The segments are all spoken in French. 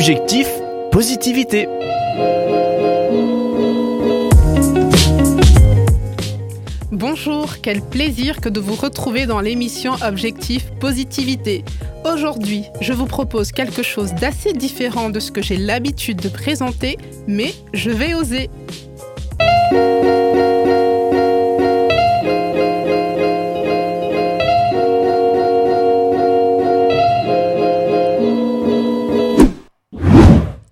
Objectif positivité. Bonjour, quel plaisir que de vous retrouver dans l'émission Objectif Positivité. Aujourd'hui, je vous propose quelque chose d'assez différent de ce que j'ai l'habitude de présenter, mais je vais oser.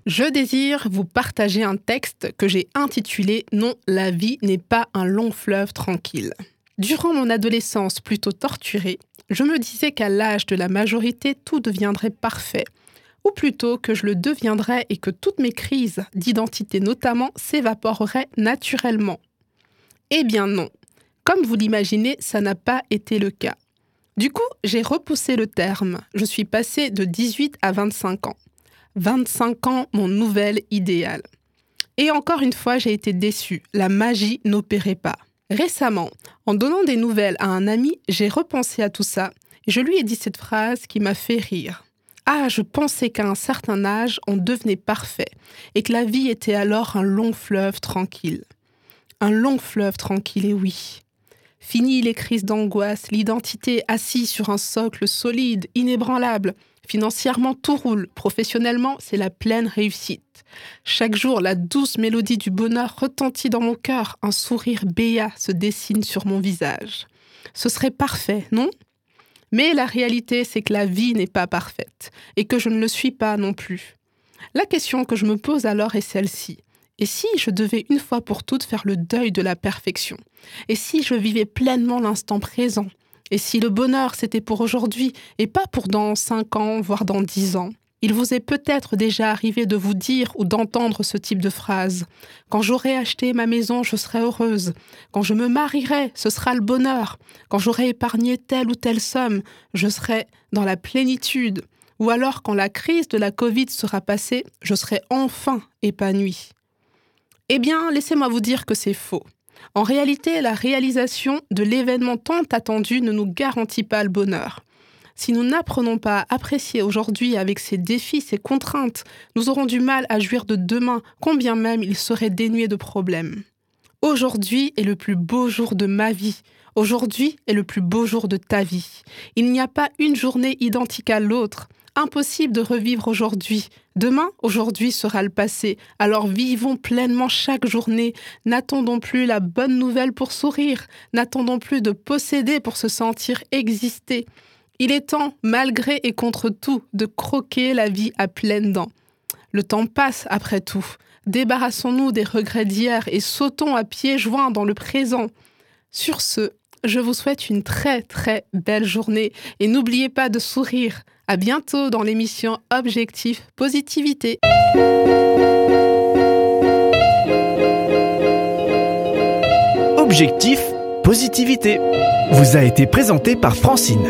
Je désire vous partager un texte que j'ai intitulé Non, la vie n'est pas un long fleuve tranquille. Durant mon adolescence plutôt torturée, je me disais qu'à l'âge de la majorité, tout deviendrait parfait. Ou plutôt que je le deviendrais et que toutes mes crises, d'identité notamment, s'évaporeraient naturellement. Eh bien non. Comme vous l'imaginez, ça n'a pas été le cas. Du coup, j'ai repoussé le terme. Je suis passée de 18 à 25 ans. 25 ans, mon nouvel idéal. Et encore une fois, j'ai été déçue. La magie n'opérait pas. Récemment, en donnant des nouvelles à un ami, j'ai repensé à tout ça je lui ai dit cette phrase qui m'a fait rire. Ah, je pensais qu'à un certain âge, on devenait parfait et que la vie était alors un long fleuve tranquille. Un long fleuve tranquille, et oui. Fini les crises d'angoisse, l'identité assise sur un socle solide, inébranlable, Financièrement, tout roule. Professionnellement, c'est la pleine réussite. Chaque jour, la douce mélodie du bonheur retentit dans mon cœur. Un sourire béat se dessine sur mon visage. Ce serait parfait, non? Mais la réalité, c'est que la vie n'est pas parfaite et que je ne le suis pas non plus. La question que je me pose alors est celle-ci. Et si je devais une fois pour toutes faire le deuil de la perfection? Et si je vivais pleinement l'instant présent? Et si le bonheur c'était pour aujourd'hui et pas pour dans cinq ans, voire dans dix ans? Il vous est peut-être déjà arrivé de vous dire ou d'entendre ce type de phrase. Quand j'aurai acheté ma maison, je serai heureuse. Quand je me marierai, ce sera le bonheur. Quand j'aurai épargné telle ou telle somme, je serai dans la plénitude. Ou alors quand la crise de la Covid sera passée, je serai enfin épanouie. Eh bien, laissez-moi vous dire que c'est faux. En réalité, la réalisation de l'événement tant attendu ne nous garantit pas le bonheur. Si nous n'apprenons pas à apprécier aujourd'hui avec ses défis, ses contraintes, nous aurons du mal à jouir de demain, combien même il serait dénué de problèmes. Aujourd'hui est le plus beau jour de ma vie. Aujourd'hui est le plus beau jour de ta vie. Il n'y a pas une journée identique à l'autre. Impossible de revivre aujourd'hui. Demain, aujourd'hui sera le passé. Alors vivons pleinement chaque journée. N'attendons plus la bonne nouvelle pour sourire. N'attendons plus de posséder pour se sentir exister. Il est temps, malgré et contre tout, de croquer la vie à pleines dents. Le temps passe après tout. Débarrassons-nous des regrets d'hier et sautons à pieds joints dans le présent. Sur ce, je vous souhaite une très très belle journée et n'oubliez pas de sourire. À bientôt dans l'émission Objectif Positivité. Objectif Positivité vous a été présenté par Francine.